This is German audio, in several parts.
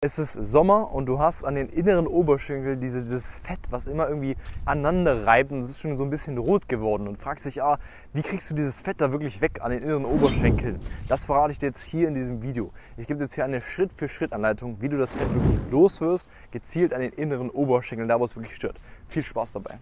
Es ist Sommer und du hast an den inneren Oberschenkeln diese, dieses Fett, was immer irgendwie aneinander reibt und es ist schon so ein bisschen rot geworden und fragst dich, ah, wie kriegst du dieses Fett da wirklich weg an den inneren Oberschenkeln? Das verrate ich dir jetzt hier in diesem Video. Ich gebe dir jetzt hier eine Schritt-für-Schritt-Anleitung, wie du das Fett wirklich loswirst, gezielt an den inneren Oberschenkeln, da wo es wirklich stört. Viel Spaß dabei.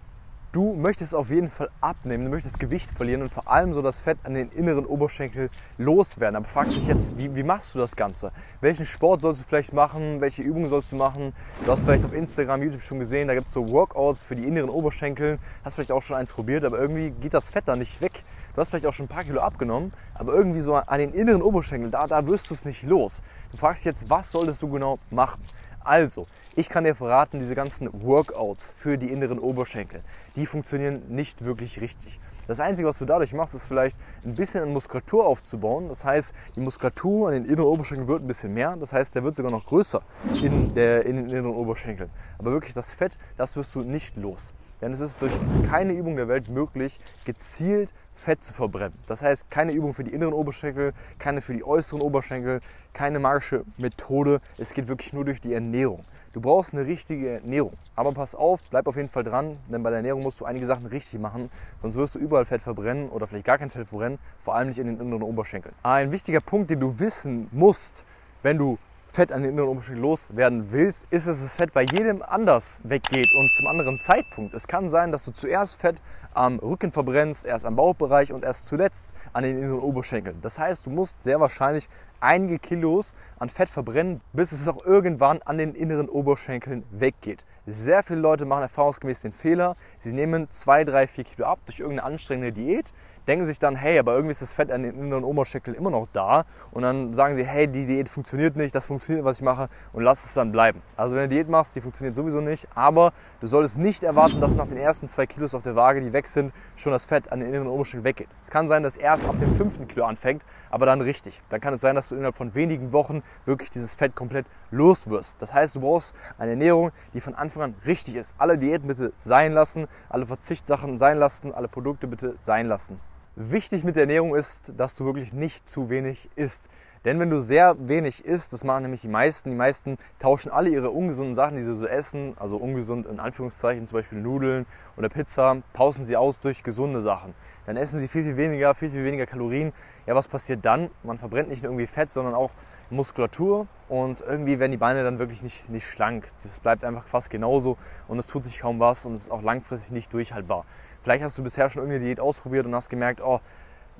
Du möchtest auf jeden Fall abnehmen, du möchtest Gewicht verlieren und vor allem so das Fett an den inneren Oberschenkel loswerden. Aber frag dich jetzt, wie, wie machst du das Ganze? Welchen Sport sollst du vielleicht machen? Welche Übungen sollst du machen? Du hast vielleicht auf Instagram, YouTube schon gesehen, da gibt es so Workouts für die inneren Oberschenkel. Hast vielleicht auch schon eins probiert, aber irgendwie geht das Fett da nicht weg. Du hast vielleicht auch schon ein paar Kilo abgenommen, aber irgendwie so an den inneren Oberschenkeln, da, da wirst du es nicht los. Du fragst dich jetzt, was solltest du genau machen? Also, ich kann dir verraten, diese ganzen Workouts für die inneren Oberschenkel, die funktionieren nicht wirklich richtig. Das Einzige, was du dadurch machst, ist vielleicht ein bisschen an Muskulatur aufzubauen. Das heißt, die Muskulatur an den inneren Oberschenkeln wird ein bisschen mehr. Das heißt, der wird sogar noch größer in, der, in den inneren Oberschenkeln. Aber wirklich das Fett, das wirst du nicht los. Denn es ist durch keine Übung der Welt möglich, gezielt Fett zu verbrennen. Das heißt, keine Übung für die inneren Oberschenkel, keine für die äußeren Oberschenkel, keine magische Methode. Es geht wirklich nur durch die Ernährung. Du brauchst eine richtige Ernährung. Aber pass auf, bleib auf jeden Fall dran, denn bei der Ernährung musst du einige Sachen richtig machen, sonst wirst du überall Fett verbrennen oder vielleicht gar kein Fett verbrennen, vor allem nicht in den inneren Oberschenkeln. Ein wichtiger Punkt, den du wissen musst, wenn du Fett an den inneren Oberschenkel loswerden willst, ist, dass das Fett bei jedem anders weggeht und zum anderen Zeitpunkt. Es kann sein, dass du zuerst Fett am Rücken verbrennst, erst am Bauchbereich und erst zuletzt an den inneren Oberschenkeln. Das heißt, du musst sehr wahrscheinlich einige Kilos an Fett verbrennen, bis es auch irgendwann an den inneren Oberschenkeln weggeht. Sehr viele Leute machen erfahrungsgemäß den Fehler, sie nehmen 2, 3, 4 Kilo ab durch irgendeine anstrengende Diät denken sich dann, hey, aber irgendwie ist das Fett an den inneren Oberschenkeln immer noch da. Und dann sagen sie, hey, die Diät funktioniert nicht, das funktioniert, was ich mache und lass es dann bleiben. Also wenn du Diät machst, die funktioniert sowieso nicht, aber du solltest nicht erwarten, dass nach den ersten zwei Kilos auf der Waage, die weg sind, schon das Fett an den inneren Oberschenkeln weggeht. Es kann sein, dass erst ab dem fünften Kilo anfängt, aber dann richtig. Dann kann es sein, dass du innerhalb von wenigen Wochen wirklich dieses Fett komplett los wirst. Das heißt, du brauchst eine Ernährung, die von Anfang an richtig ist. Alle Diäten bitte sein lassen, alle Verzichtssachen sein lassen, alle Produkte bitte sein lassen. Wichtig mit der Ernährung ist, dass du wirklich nicht zu wenig isst. Denn wenn du sehr wenig isst, das machen nämlich die meisten, die meisten tauschen alle ihre ungesunden Sachen, die sie so essen, also ungesund in Anführungszeichen, zum Beispiel Nudeln oder Pizza, tauschen sie aus durch gesunde Sachen. Dann essen sie viel, viel weniger, viel, viel weniger Kalorien. Ja, was passiert dann? Man verbrennt nicht nur irgendwie Fett, sondern auch Muskulatur und irgendwie werden die Beine dann wirklich nicht, nicht schlank. Das bleibt einfach fast genauso und es tut sich kaum was und es ist auch langfristig nicht durchhaltbar. Vielleicht hast du bisher schon irgendeine Diät ausprobiert und hast gemerkt, oh,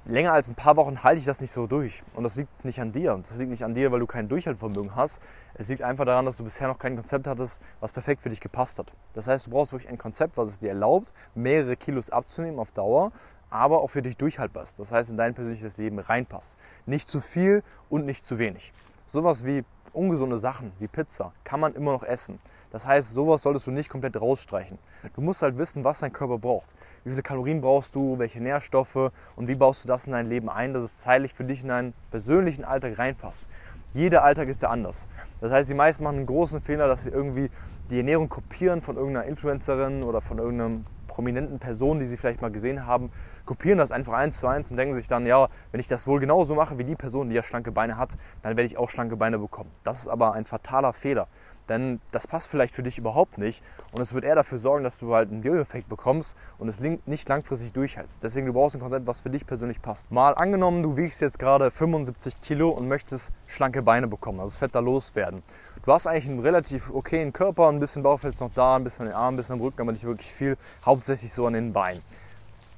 länger als ein paar Wochen halte ich das nicht so durch. Und das liegt nicht an dir. Das liegt nicht an dir, weil du kein Durchhaltevermögen hast. Es liegt einfach daran, dass du bisher noch kein Konzept hattest, was perfekt für dich gepasst hat. Das heißt, du brauchst wirklich ein Konzept, was es dir erlaubt, mehrere Kilos abzunehmen auf Dauer, aber auch für dich durchhaltbar ist. Das heißt, in dein persönliches Leben reinpasst. Nicht zu viel und nicht zu wenig. Sowas wie ungesunde Sachen wie Pizza kann man immer noch essen. Das heißt, sowas solltest du nicht komplett rausstreichen. Du musst halt wissen, was dein Körper braucht. Wie viele Kalorien brauchst du, welche Nährstoffe und wie baust du das in dein Leben ein, dass es zeitlich für dich in deinen persönlichen Alltag reinpasst. Jeder Alltag ist ja anders. Das heißt, die meisten machen einen großen Fehler, dass sie irgendwie die Ernährung kopieren von irgendeiner Influencerin oder von irgendeinem prominenten Personen, die sie vielleicht mal gesehen haben, kopieren das einfach eins zu eins und denken sich dann, ja, wenn ich das wohl genauso mache wie die Person, die ja schlanke Beine hat, dann werde ich auch schlanke Beine bekommen. Das ist aber ein fataler Fehler. Denn das passt vielleicht für dich überhaupt nicht und es wird eher dafür sorgen, dass du halt einen Jojo-Effekt bekommst und es nicht langfristig durchhältst. Deswegen du brauchst ein Konzept, was für dich persönlich passt. Mal angenommen, du wiegst jetzt gerade 75 Kilo und möchtest schlanke Beine bekommen, also das Fett da loswerden. Du hast eigentlich einen relativ okayen Körper, ein bisschen Bauchfell ist noch da, ein bisschen an den Armen, ein bisschen am Rücken, aber nicht wirklich viel, hauptsächlich so an den Beinen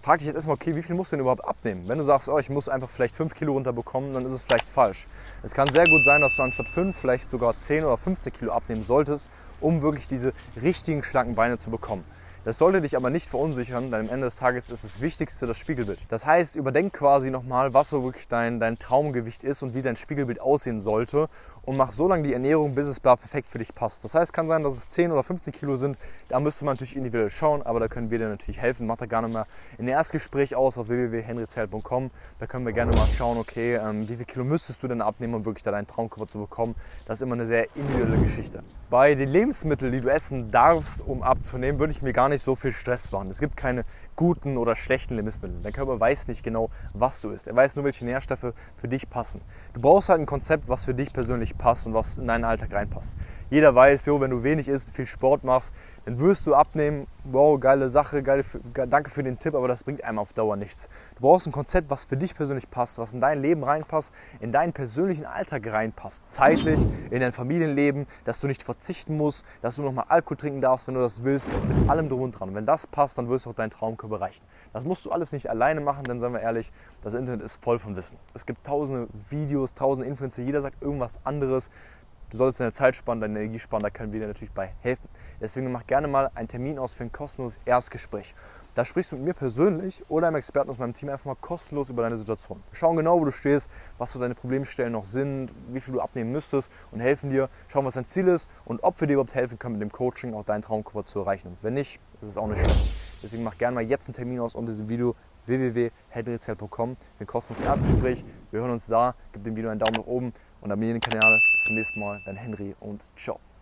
frag dich jetzt erstmal, okay, wie viel musst du denn überhaupt abnehmen? Wenn du sagst, oh, ich muss einfach vielleicht 5 Kilo runterbekommen, dann ist es vielleicht falsch. Es kann sehr gut sein, dass du anstatt 5 vielleicht sogar 10 oder 15 Kilo abnehmen solltest, um wirklich diese richtigen schlanken Beine zu bekommen. Das sollte dich aber nicht verunsichern, denn am Ende des Tages ist das Wichtigste das Spiegelbild. Das heißt, überdenk quasi nochmal, was so wirklich dein, dein Traumgewicht ist und wie dein Spiegelbild aussehen sollte und mach so lange die Ernährung, bis es perfekt für dich passt. Das heißt, kann sein, dass es 10 oder 15 Kilo sind. Da müsste man natürlich individuell schauen, aber da können wir dir natürlich helfen. Mach da gerne mal ein Erstgespräch aus auf www.henryzell.com. Da können wir gerne mal schauen, okay, ähm, wie viel Kilo müsstest du denn abnehmen, um wirklich da deinen Traumkörper zu bekommen. Das ist immer eine sehr individuelle Geschichte. Bei den Lebensmitteln, die du essen darfst, um abzunehmen, würde ich mir gar nicht so viel Stress machen. Es gibt keine guten oder schlechten Lebensmitteln. Dein Körper weiß nicht genau, was du isst. Er weiß nur, welche Nährstoffe für dich passen. Du brauchst halt ein Konzept, was für dich persönlich passt und was in deinen Alltag reinpasst. Jeder weiß, jo, wenn du wenig isst, viel Sport machst, dann wirst du abnehmen. Wow, geile Sache, geile, danke für den Tipp, aber das bringt einem auf Dauer nichts. Du brauchst ein Konzept, was für dich persönlich passt, was in dein Leben reinpasst, in deinen persönlichen Alltag reinpasst. Zeitlich, in dein Familienleben, dass du nicht verzichten musst, dass du nochmal Alkohol trinken darfst, wenn du das willst, mit allem drum und dran. Und wenn das passt, dann wirst du auch deinen Erreichen. Das musst du alles nicht alleine machen, denn seien wir ehrlich, das Internet ist voll von Wissen. Es gibt tausende Videos, tausende Influencer, jeder sagt irgendwas anderes. Du solltest deine Zeit sparen, deine Energie sparen, da können wir dir natürlich bei helfen. Deswegen mach gerne mal einen Termin aus für ein kostenloses Erstgespräch. Da sprichst du mit mir persönlich oder einem Experten aus meinem Team einfach mal kostenlos über deine Situation. Wir schauen genau, wo du stehst, was so deine Problemstellen noch sind, wie viel du abnehmen müsstest und helfen dir, schauen, was dein Ziel ist und ob wir dir überhaupt helfen können, mit dem Coaching auch deinen Traumkörper zu erreichen. Und wenn nicht, ist es auch nicht schlimm. Deswegen mach gerne mal jetzt einen Termin aus unter diesem Video www.henryzell.com. Wir kosten uns Erstgespräch. Wir hören uns da. Gib dem Video einen Daumen nach oben und abonniere den Kanal. Bis zum nächsten Mal. Dein Henry und ciao.